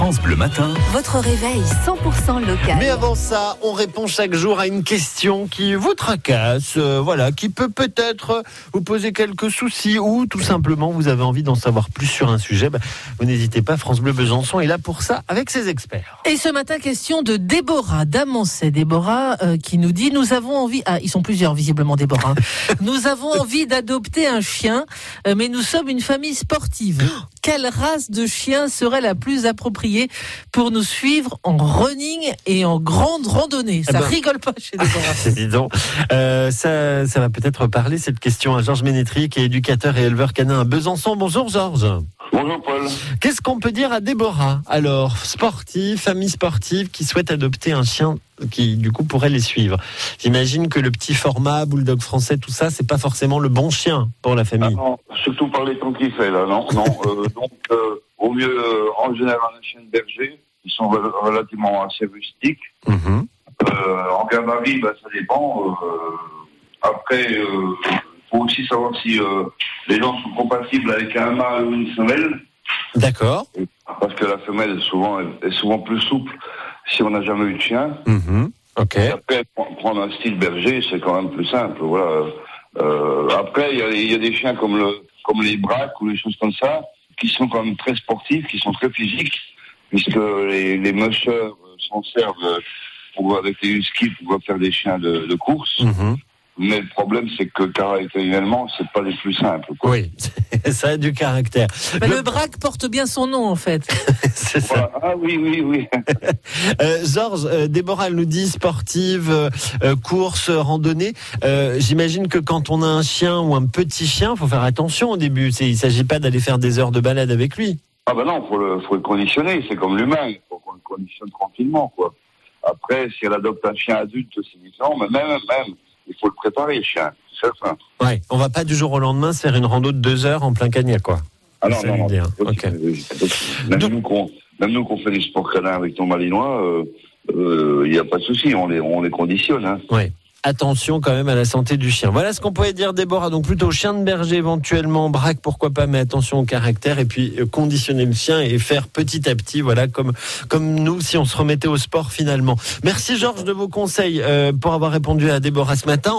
France Bleu Matin. Votre réveil 100% local. Mais avant ça, on répond chaque jour à une question qui vous tracasse, euh, voilà, qui peut peut-être vous poser quelques soucis ou tout simplement vous avez envie d'en savoir plus sur un sujet. Bah, vous n'hésitez pas, France Bleu Besançon est là pour ça avec ses experts. Et ce matin, question de Déborah d'Amancet. Déborah euh, qui nous dit Nous avons envie. Ah, ils sont plusieurs, visiblement, Déborah. nous avons envie d'adopter un chien, euh, mais nous sommes une famille sportive. Quelle race de chien serait la plus appropriée pour nous suivre en running et en grande randonnée Ça Eh ben- rigole pas chez Déborah. Dis donc, euh, ça, ça va peut-être parler cette question à Georges Ménétry, qui est éducateur et éleveur canin à Besançon. Bonjour Georges. Bonjour Paul. Qu'est-ce qu'on peut dire à Déborah Alors, sportive, famille sportive qui souhaite adopter un chien qui du coup pourrait les suivre? J'imagine que le petit format, bulldog français, tout ça, c'est pas forcément le bon chien pour la Ah famille. non, surtout par les temps qu'il fait là, non, non. euh, donc, euh, au mieux, euh, en général, un chien de berger, ils sont rel- relativement assez rustiques. Mhm. Euh, en gabarit, bah, ça dépend. euh, après, il faut aussi savoir si les gens sont compatibles avec un mâle ou une femelle, D'accord. parce que la femelle souvent est, est souvent plus souple si on n'a jamais eu de chien. Mhm. Ok. Et après, pr- prendre un style berger, c'est quand même plus simple. Voilà. Euh, après, il y a, il y a des chiens comme, le, comme les braques ou les choses comme ça, qui sont quand même très sportifs, qui sont très physiques, puisque les, les mushers s'en servent euh, pour, avec les huskies pour faire des chiens de, de course. Mhm. Mais le problème, c'est que caractériellement, c'est pas les plus simples. Quoi. Oui, ça a du caractère. Mais Le- le braque porte bien son nom en fait. C'est ça. Voilà. Ah oui, oui, oui. Euh, Georges, euh, Déborah nous dit sportive, euh, euh, course, randonnée. Euh, J'imagine que quand on a un chien ou un petit chien, faut faire attention au début. C'est- Il ne s'agit pas d'aller faire des heures de balade avec lui. Ah ben non, faut le, faut le conditionner. C'est comme l'humain, il faut qu'on le conditionne tranquillement, quoi. Après, si elle adopte un chien adulte, c'est différent, mais même, même, faut le préparer, le chien. C'est certain. Ouais. On va pas du jour au lendemain se faire une rando de deux heures en plein cagnac, quoi. Ah non, non, dire, possible. Même Donc- nous qu'on, même nous qu'on fait du sport canin avec ton malinois, euh, euh, il n'y a pas de souci, on les, on les conditionne, hein. Ouais. Attention quand même à la santé du chien. Voilà ce qu'on pouvait dire, Déborah. Donc plutôt chien de berger éventuellement, braque pourquoi pas, mais attention au caractère et puis euh, conditionner le chien et faire petit à petit, voilà, comme comme nous si on se remettait au sport finalement. Merci Georges de vos conseils euh, pour avoir répondu à Déborah ce matin.